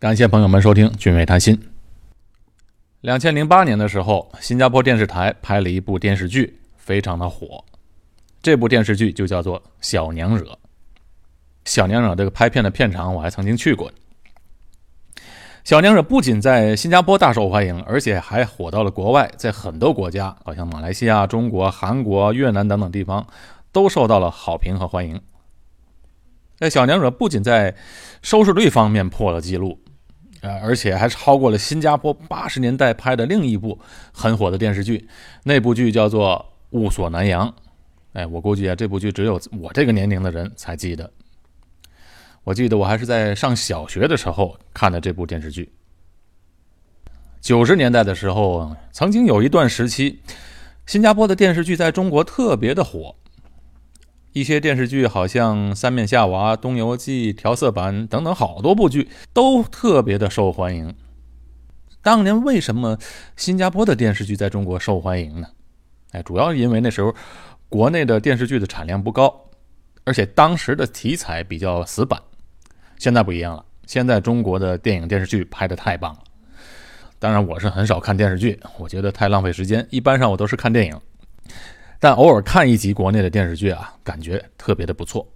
感谢朋友们收听《俊伟谈心》。两千零八年的时候，新加坡电视台拍了一部电视剧，非常的火。这部电视剧就叫做《小娘惹》。《小娘惹》这个拍片的片场，我还曾经去过。《小娘惹》不仅在新加坡大受欢迎，而且还火到了国外，在很多国家，好像马来西亚、中国、韩国、越南等等地方，都受到了好评和欢迎。那《小娘惹》不仅在收视率方面破了记录，而且还超过了新加坡八十年代拍的另一部很火的电视剧，那部剧叫做《雾锁南洋》。哎，我估计啊，这部剧只有我这个年龄的人才记得。我记得我还是在上小学的时候看的这部电视剧。九十年代的时候，曾经有一段时期，新加坡的电视剧在中国特别的火。一些电视剧，好像《三面夏娃》《东游记》调色板等等，好多部剧都特别的受欢迎。当年为什么新加坡的电视剧在中国受欢迎呢？哎，主要是因为那时候国内的电视剧的产量不高，而且当时的题材比较死板。现在不一样了，现在中国的电影电视剧拍的太棒了。当然，我是很少看电视剧，我觉得太浪费时间。一般上我都是看电影，但偶尔看一集国内的电视剧啊，感觉特别的不错。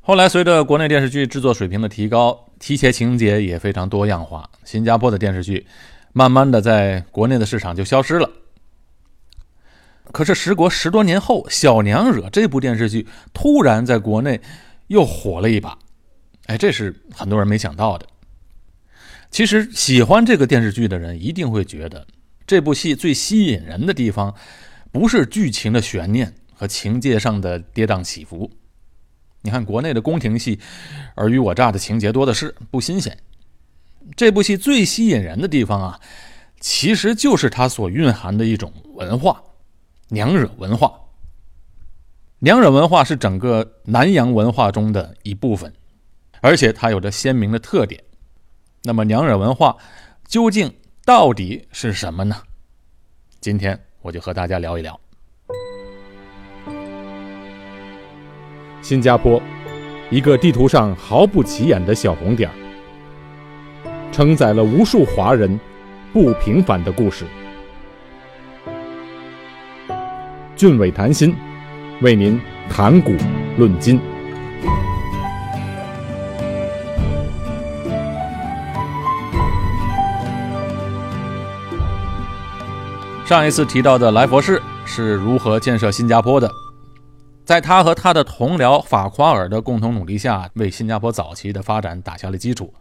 后来随着国内电视剧制作水平的提高，题材情节也非常多样化，新加坡的电视剧慢慢的在国内的市场就消失了。可是时隔十多年后，《小娘惹》这部电视剧突然在国内又火了一把。哎，这是很多人没想到的。其实喜欢这个电视剧的人一定会觉得，这部戏最吸引人的地方，不是剧情的悬念和情节上的跌宕起伏。你看国内的宫廷戏，尔虞我诈的情节多的是，不新鲜。这部戏最吸引人的地方啊，其实就是它所蕴含的一种文化——娘惹文化。娘惹文化是整个南洋文化中的一部分。而且它有着鲜明的特点。那么娘惹文化究竟到底是什么呢？今天我就和大家聊一聊。新加坡，一个地图上毫不起眼的小红点儿，承载了无数华人不平凡的故事。俊伟谈心，为您谈古论今。上一次提到的来佛士是如何建设新加坡的？在他和他的同僚法夸尔的共同努力下，为新加坡早期的发展打下了基础。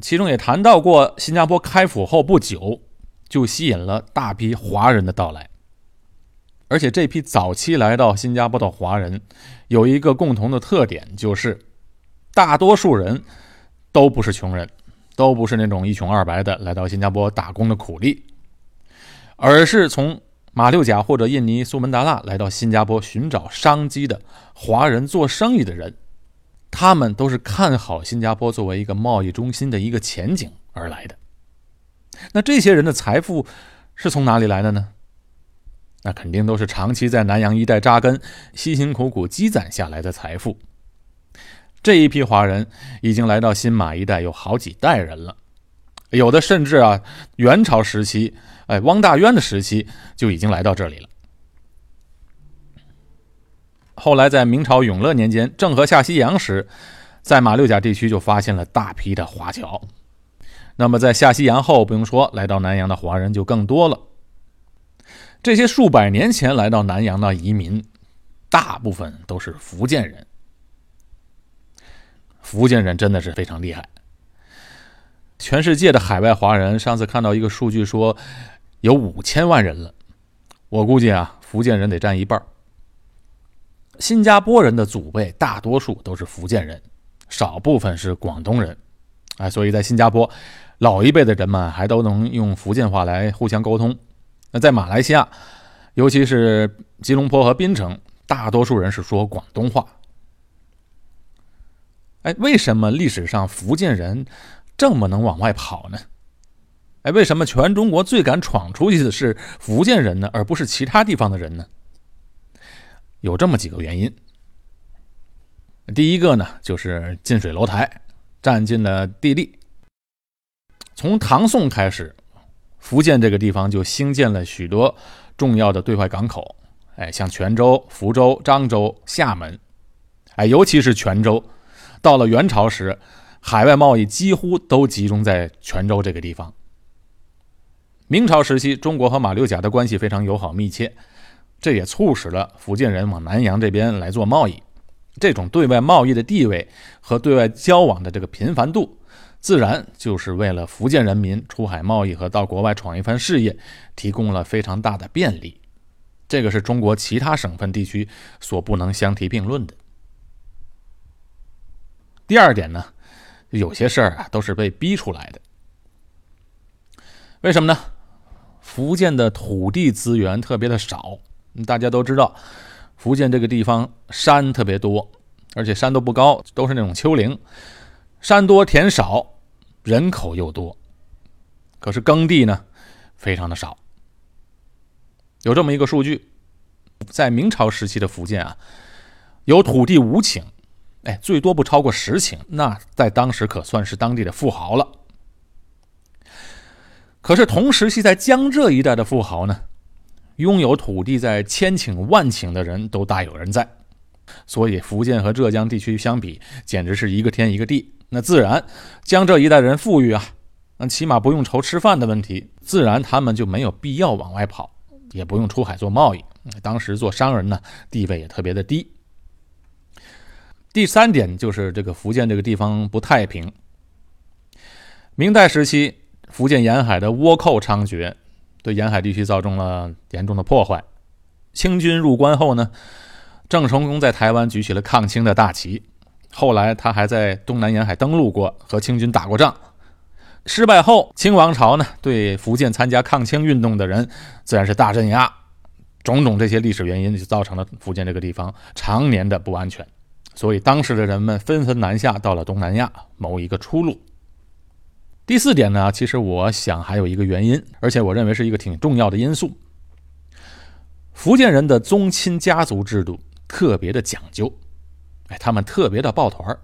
其中也谈到过，新加坡开府后不久就吸引了大批华人的到来，而且这批早期来到新加坡的华人有一个共同的特点，就是大多数人都不是穷人，都不是那种一穷二白的来到新加坡打工的苦力。而是从马六甲或者印尼苏门答腊来到新加坡寻找商机的华人做生意的人，他们都是看好新加坡作为一个贸易中心的一个前景而来的。那这些人的财富是从哪里来的呢？那肯定都是长期在南洋一带扎根、辛辛苦苦积攒下来的财富。这一批华人已经来到新马一带有好几代人了。有的甚至啊，元朝时期，哎，汪大渊的时期就已经来到这里了。后来在明朝永乐年间，郑和下西洋时，在马六甲地区就发现了大批的华侨。那么在下西洋后，不用说，来到南洋的华人就更多了。这些数百年前来到南洋的移民，大部分都是福建人。福建人真的是非常厉害。全世界的海外华人，上次看到一个数据说，有五千万人了。我估计啊，福建人得占一半。新加坡人的祖辈大多数都是福建人，少部分是广东人。哎，所以在新加坡，老一辈的人们还都能用福建话来互相沟通。那在马来西亚，尤其是吉隆坡和槟城，大多数人是说广东话。哎，为什么历史上福建人？这么能往外跑呢？哎，为什么全中国最敢闯出去的是福建人呢，而不是其他地方的人呢？有这么几个原因。第一个呢，就是近水楼台，占尽了地利。从唐宋开始，福建这个地方就兴建了许多重要的对外港口，哎，像泉州、福州、漳州、厦门，哎，尤其是泉州。到了元朝时，海外贸易几乎都集中在泉州这个地方。明朝时期，中国和马六甲的关系非常友好密切，这也促使了福建人往南洋这边来做贸易。这种对外贸易的地位和对外交往的这个频繁度，自然就是为了福建人民出海贸易和到国外闯一番事业提供了非常大的便利。这个是中国其他省份地区所不能相提并论的。第二点呢，有些事儿啊都是被逼出来的。为什么呢？福建的土地资源特别的少，大家都知道，福建这个地方山特别多，而且山都不高，都是那种丘陵，山多田少，人口又多，可是耕地呢非常的少。有这么一个数据，在明朝时期的福建啊，有土地五顷。哎，最多不超过十顷，那在当时可算是当地的富豪了。可是同时期在江浙一带的富豪呢，拥有土地在千顷万顷的人都大有人在，所以福建和浙江地区相比，简直是一个天一个地。那自然江浙一带人富裕啊，那起码不用愁吃饭的问题，自然他们就没有必要往外跑，也不用出海做贸易。当时做商人呢，地位也特别的低。第三点就是这个福建这个地方不太平。明代时期，福建沿海的倭寇猖獗，对沿海地区造成了严重的破坏。清军入关后呢，郑成功在台湾举起了抗清的大旗。后来他还在东南沿海登陆过，和清军打过仗。失败后，清王朝呢对福建参加抗清运动的人自然是大镇压。种种这些历史原因，就造成了福建这个地方常年的不安全。所以，当时的人们纷纷南下，到了东南亚谋一个出路。第四点呢，其实我想还有一个原因，而且我认为是一个挺重要的因素。福建人的宗亲家族制度特别的讲究，哎，他们特别的抱团儿，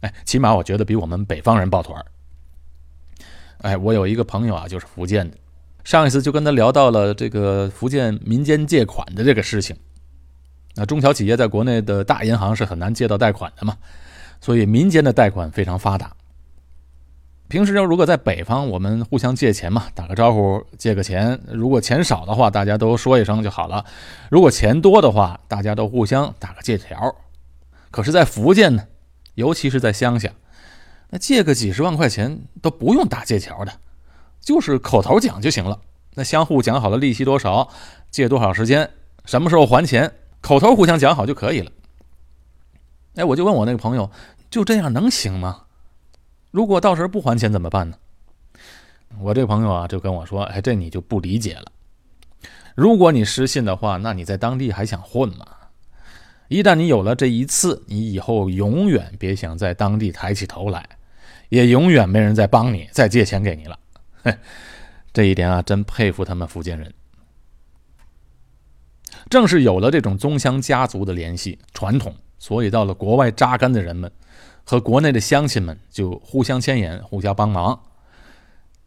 哎，起码我觉得比我们北方人抱团儿。哎，我有一个朋友啊，就是福建的，上一次就跟他聊到了这个福建民间借款的这个事情。那中小企业在国内的大银行是很难借到贷款的嘛，所以民间的贷款非常发达。平时要如果在北方，我们互相借钱嘛，打个招呼借个钱，如果钱少的话，大家都说一声就好了；如果钱多的话，大家都互相打个借条。可是，在福建呢，尤其是在乡下，那借个几十万块钱都不用打借条的，就是口头讲就行了。那相互讲好了利息多少，借多少时间，什么时候还钱。口头互相讲好就可以了。哎，我就问我那个朋友，就这样能行吗？如果到时候不还钱怎么办呢？我这朋友啊，就跟我说：“哎，这你就不理解了。如果你失信的话，那你在当地还想混吗？一旦你有了这一次，你以后永远别想在当地抬起头来，也永远没人再帮你再借钱给你了。这一点啊，真佩服他们福建人。”正是有了这种宗乡家族的联系传统，所以到了国外扎根的人们和国内的乡亲们就互相牵引、互相帮忙。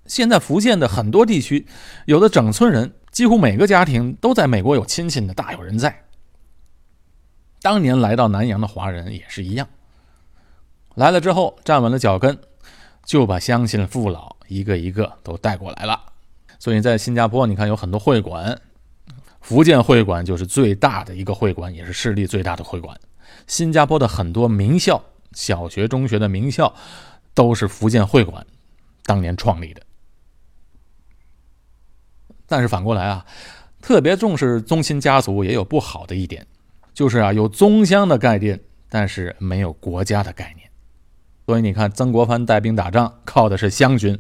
现在福建的很多地区，有的整村人几乎每个家庭都在美国有亲戚的，大有人在。当年来到南洋的华人也是一样，来了之后站稳了脚跟，就把乡亲父老一个一个都带过来了。所以在新加坡，你看有很多会馆。福建会馆就是最大的一个会馆，也是势力最大的会馆。新加坡的很多名校、小学、中学的名校，都是福建会馆当年创立的。但是反过来啊，特别重视宗亲家族也有不好的一点，就是啊有宗乡的概念，但是没有国家的概念。所以你看，曾国藩带兵打仗靠的是湘军，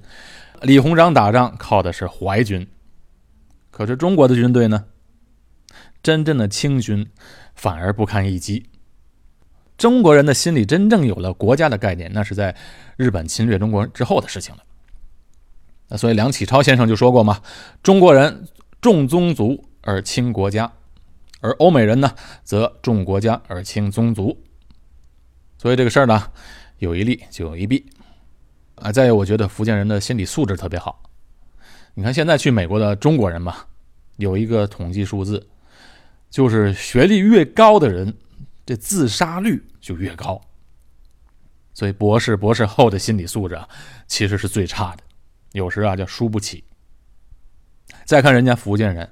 李鸿章打仗靠的是淮军，可是中国的军队呢？真正的清军反而不堪一击。中国人的心里真正有了国家的概念，那是在日本侵略中国之后的事情了。那所以梁启超先生就说过嘛：“中国人重宗族而轻国家，而欧美人呢则重国家而轻宗族。”所以这个事儿呢，有一利就有一弊。啊，再有，我觉得福建人的心理素质特别好。你看，现在去美国的中国人嘛，有一个统计数字，就是学历越高的人，这自杀率就越高。所以，博士、博士后的心理素质，其实是最差的，有时啊叫输不起。再看人家福建人，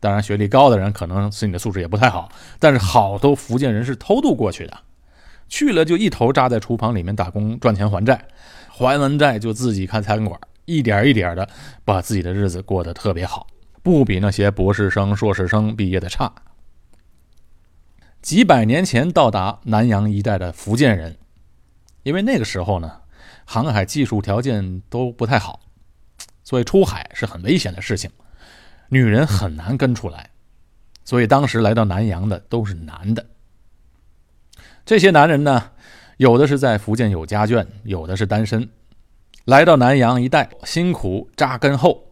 当然学历高的人可能心理素质也不太好，但是好多福建人是偷渡过去的，去了就一头扎在厨房里面打工赚钱还债。还完债就自己开餐馆，一点一点的把自己的日子过得特别好，不比那些博士生、硕士生毕业的差。几百年前到达南洋一带的福建人，因为那个时候呢，航海技术条件都不太好，所以出海是很危险的事情，女人很难跟出来，所以当时来到南洋的都是男的。这些男人呢？有的是在福建有家眷，有的是单身，来到南洋一带辛苦扎根后，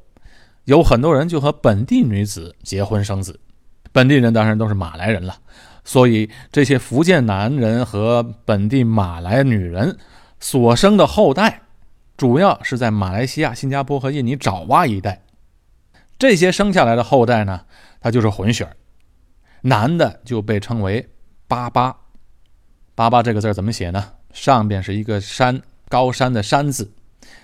有很多人就和本地女子结婚生子。本地人当然都是马来人了，所以这些福建男人和本地马来女人所生的后代，主要是在马来西亚、新加坡和印尼爪哇一带。这些生下来的后代呢，他就是混血儿男的就被称为巴巴。八八这个字怎么写呢？上边是一个山，高山的山字，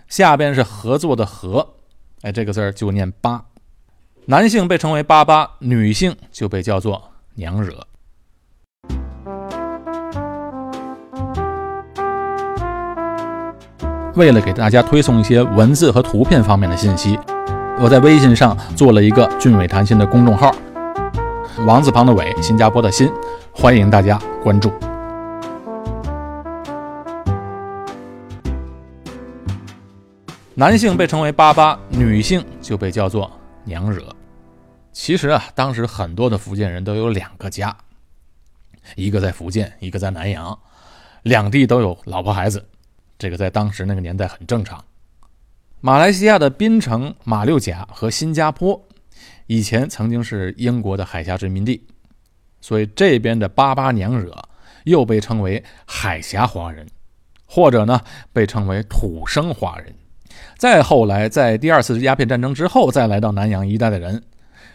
下边是合作的合，哎，这个字就念八。男性被称为八八，女性就被叫做娘惹。为了给大家推送一些文字和图片方面的信息，我在微信上做了一个“俊伟谈心”的公众号，王字旁的伟，新加坡的新，欢迎大家关注。男性被称为“巴巴”，女性就被叫做“娘惹”。其实啊，当时很多的福建人都有两个家，一个在福建，一个在南洋，两地都有老婆孩子。这个在当时那个年代很正常。马来西亚的槟城、马六甲和新加坡以前曾经是英国的海峡殖民地，所以这边的“巴巴娘惹”又被称为海峡华人，或者呢被称为土生华人。再后来，在第二次鸦片战争之后，再来到南洋一带的人，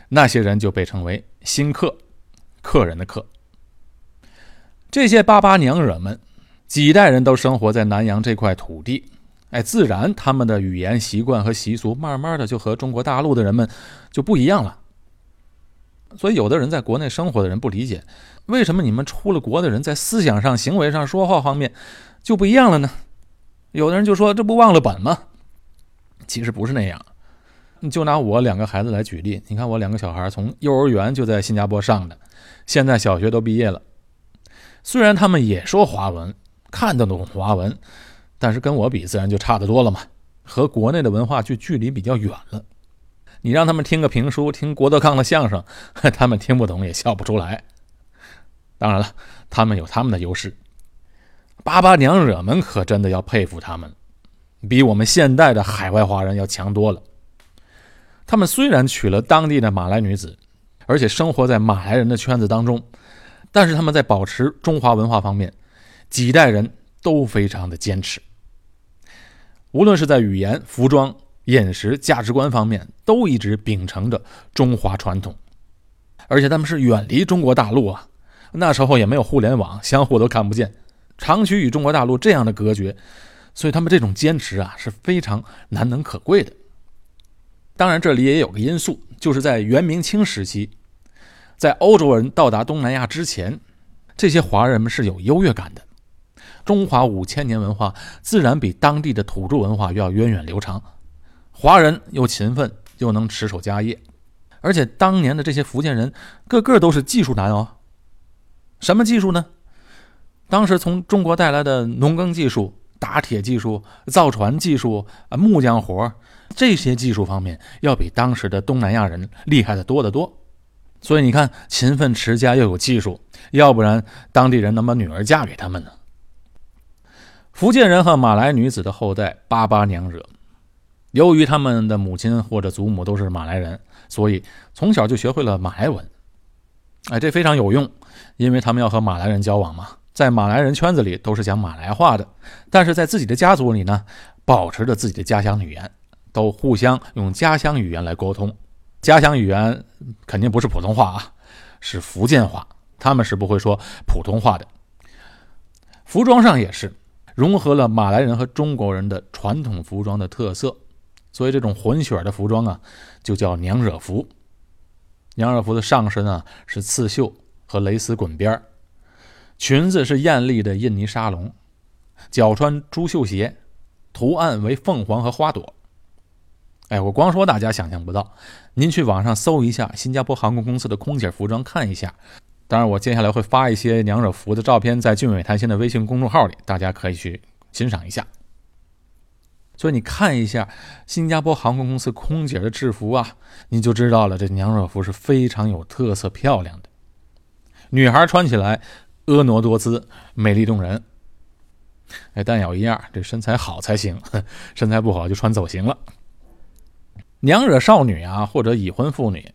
那些人就被称为新客，客人的客。这些巴巴娘惹们，几代人都生活在南洋这块土地，哎，自然他们的语言习惯和习俗，慢慢的就和中国大陆的人们就不一样了。所以，有的人在国内生活的人不理解，为什么你们出了国的人在思想上、行为上、说话方面就不一样了呢？有的人就说：“这不忘了本吗？”其实不是那样，就拿我两个孩子来举例。你看，我两个小孩从幼儿园就在新加坡上的，现在小学都毕业了。虽然他们也说华文，看得懂华文，但是跟我比，自然就差得多了嘛。和国内的文化就距离比较远了。你让他们听个评书，听郭德纲的相声，他们听不懂也笑不出来。当然了，他们有他们的优势。巴巴娘惹们可真的要佩服他们。比我们现代的海外华人要强多了。他们虽然娶了当地的马来女子，而且生活在马来人的圈子当中，但是他们在保持中华文化方面，几代人都非常的坚持。无论是在语言、服装、饮食、价值观方面，都一直秉承着中华传统。而且他们是远离中国大陆啊，那时候也没有互联网，相互都看不见，长期与中国大陆这样的隔绝。所以他们这种坚持啊是非常难能可贵的。当然，这里也有个因素，就是在元明清时期，在欧洲人到达东南亚之前，这些华人们是有优越感的。中华五千年文化自然比当地的土著文化要源远流长。华人又勤奋又能持守家业，而且当年的这些福建人个个都是技术男哦。什么技术呢？当时从中国带来的农耕技术。打铁技术、造船技术啊，木匠活这些技术方面要比当时的东南亚人厉害的多得多。所以你看，勤奋持家又有技术，要不然当地人能把女儿嫁给他们呢？福建人和马来女子的后代巴巴娘惹，由于他们的母亲或者祖母都是马来人，所以从小就学会了马来文。哎，这非常有用，因为他们要和马来人交往嘛。在马来人圈子里都是讲马来话的，但是在自己的家族里呢，保持着自己的家乡语言，都互相用家乡语言来沟通。家乡语言肯定不是普通话啊，是福建话，他们是不会说普通话的。服装上也是融合了马来人和中国人的传统服装的特色，所以这种混血的服装啊，就叫娘惹服。娘惹服的上身啊是刺绣和蕾丝滚边儿。裙子是艳丽的印尼纱龙，脚穿珠绣鞋，图案为凤凰和花朵。哎，我光说大家想象不到，您去网上搜一下新加坡航空公司的空姐服装看一下。当然，我接下来会发一些娘惹服的照片在俊伟谈心的微信公众号里，大家可以去欣赏一下。所以你看一下新加坡航空公司空姐的制服啊，你就知道了，这娘惹服是非常有特色、漂亮的。女孩穿起来。婀娜多姿，美丽动人。哎，但有一样，这身材好才行，身材不好就穿走形了。娘惹少女啊，或者已婚妇女，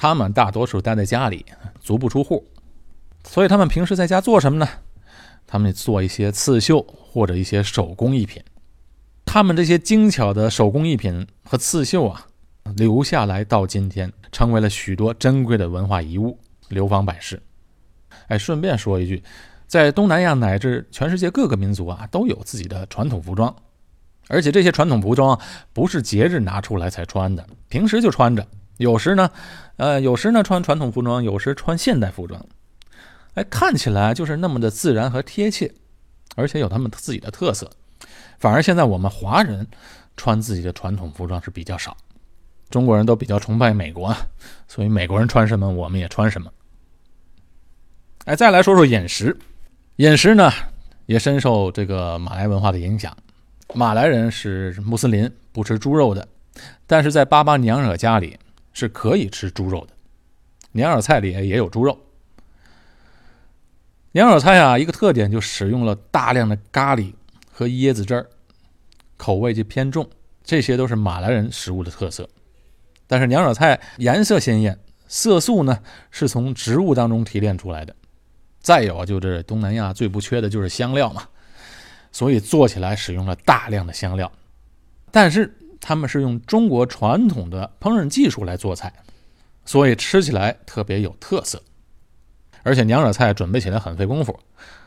他们大多数待在家里，足不出户，所以他们平时在家做什么呢？他们做一些刺绣或者一些手工艺品。他们这些精巧的手工艺品和刺绣啊，留下来到今天，成为了许多珍贵的文化遗物，流芳百世。哎，顺便说一句，在东南亚乃至全世界各个民族啊，都有自己的传统服装，而且这些传统服装不是节日拿出来才穿的，平时就穿着。有时呢，呃，有时呢穿传统服装，有时穿现代服装。哎，看起来就是那么的自然和贴切，而且有他们自己的特色。反而现在我们华人穿自己的传统服装是比较少，中国人都比较崇拜美国，所以美国人穿什么我们也穿什么。哎，再来说说饮食，饮食呢也深受这个马来文化的影响。马来人是穆斯林，不吃猪肉的，但是在巴巴娘惹家里是可以吃猪肉的，娘惹菜里也有猪肉。娘惹菜啊，一个特点就使用了大量的咖喱和椰子汁儿，口味就偏重，这些都是马来人食物的特色。但是娘惹菜颜色鲜艳，色素呢是从植物当中提炼出来的。再有就是东南亚最不缺的就是香料嘛，所以做起来使用了大量的香料，但是他们是用中国传统的烹饪技术来做菜，所以吃起来特别有特色。而且娘惹菜准备起来很费功夫。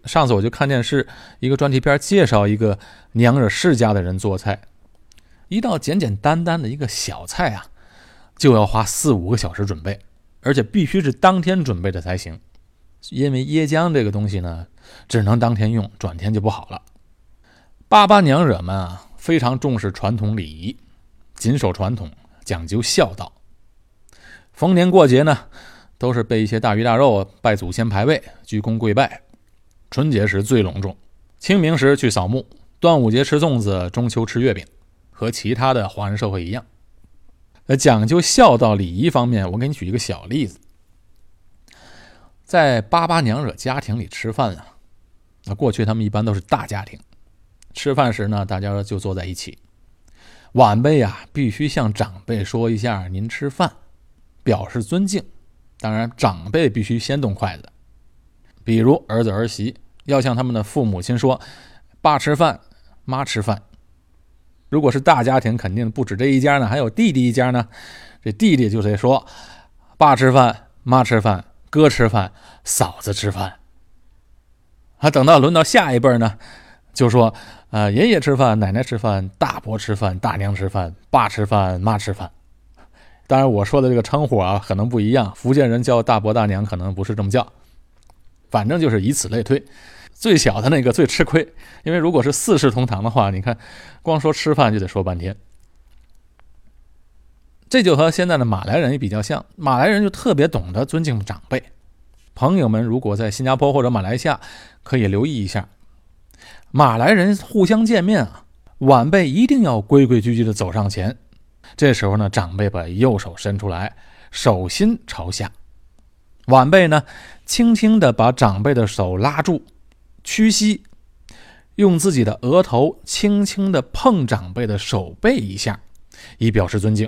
上次我就看电视一个专题片介绍一个娘惹世家的人做菜，一道简简单单的一个小菜啊，就要花四五个小时准备，而且必须是当天准备的才行。因为椰浆这个东西呢，只能当天用，转天就不好了。巴巴娘惹们啊，非常重视传统礼仪，谨守传统，讲究孝道。逢年过节呢，都是备一些大鱼大肉，拜祖先牌位，鞠躬跪拜。春节时最隆重，清明时去扫墓，端午节吃粽子，中秋吃月饼，和其他的华人社会一样。呃，讲究孝道礼仪方面，我给你举一个小例子。在巴巴娘惹家庭里吃饭啊，那过去他们一般都是大家庭，吃饭时呢，大家就坐在一起，晚辈呀必须向长辈说一下“您吃饭”，表示尊敬。当然，长辈必须先动筷子，比如儿子儿媳要向他们的父母亲说“爸吃饭，妈吃饭”。如果是大家庭，肯定不止这一家呢，还有弟弟一家呢，这弟弟就得说“爸吃饭，妈吃饭”。哥吃饭，嫂子吃饭。啊，等到轮到下一辈呢，就说，呃，爷爷吃饭，奶奶吃饭，大伯吃饭，大娘吃饭，爸吃饭，妈吃饭。当然，我说的这个称呼啊，可能不一样。福建人叫大伯大娘，可能不是这么叫。反正就是以此类推，最小的那个最吃亏，因为如果是四世同堂的话，你看，光说吃饭就得说半天。这就和现在的马来人也比较像，马来人就特别懂得尊敬长辈。朋友们，如果在新加坡或者马来西亚，可以留意一下，马来人互相见面啊，晚辈一定要规规矩矩的走上前。这时候呢，长辈把右手伸出来，手心朝下；晚辈呢，轻轻的把长辈的手拉住，屈膝，用自己的额头轻轻的碰长辈的手背一下，以表示尊敬。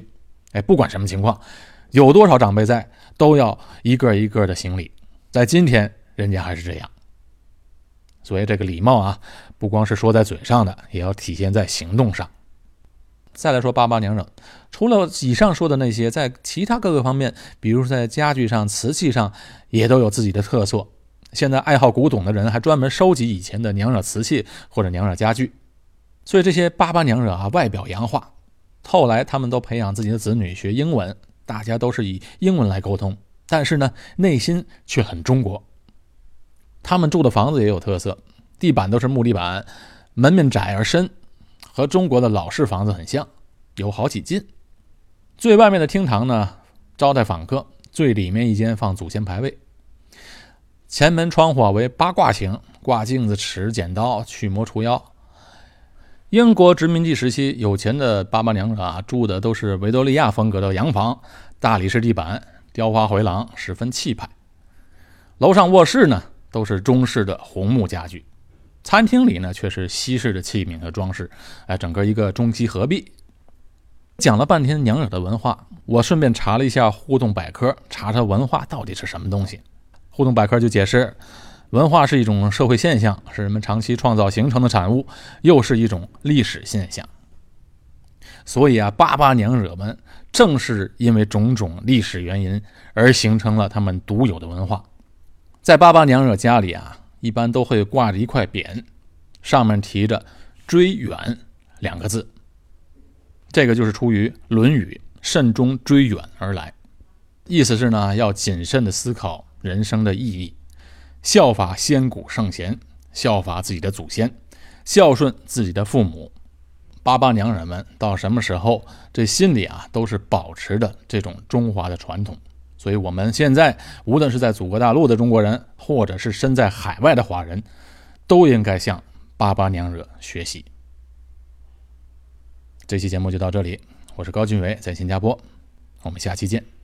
哎，不管什么情况，有多少长辈在，都要一个一个的行礼。在今天，人家还是这样。所以这个礼貌啊，不光是说在嘴上的，也要体现在行动上。再来说八八娘惹，除了以上说的那些，在其他各个方面，比如在家具上、瓷器上，也都有自己的特色。现在爱好古董的人还专门收集以前的娘惹瓷器或者娘惹家具。所以这些八八娘惹啊，外表洋化，后来他们都培养自己的子女学英文，大家都是以英文来沟通，但是呢，内心却很中国。他们住的房子也有特色，地板都是木地板，门面窄而深，和中国的老式房子很像，有好几进。最外面的厅堂呢，招待访客；最里面一间放祖先牌位。前门窗户为八卦形，挂镜子、尺、剪刀，驱魔除妖。英国殖民地时期，有钱的八八娘啊，住的都是维多利亚风格的洋房，大理石地板，雕花回廊，十分气派。楼上卧室呢？都是中式的红木家具，餐厅里呢却是西式的器皿和装饰，哎，整个一个中西合璧。讲了半天娘惹的文化，我顺便查了一下互动百科，查查文化到底是什么东西。互动百科就解释，文化是一种社会现象，是人们长期创造形成的产物，又是一种历史现象。所以啊，八八娘惹们正是因为种种历史原因而形成了他们独有的文化。在八八娘惹家里啊，一般都会挂着一块匾，上面提着“追远”两个字。这个就是出于《论语·慎终追远》而来，意思是呢，要谨慎的思考人生的意义，效法先古圣贤，效法自己的祖先，孝顺自己的父母。八八娘人们到什么时候，这心里啊，都是保持着这种中华的传统。所以，我们现在无论是在祖国大陆的中国人，或者是身在海外的华人，都应该向巴巴娘惹学习。这期节目就到这里，我是高俊伟，在新加坡，我们下期见。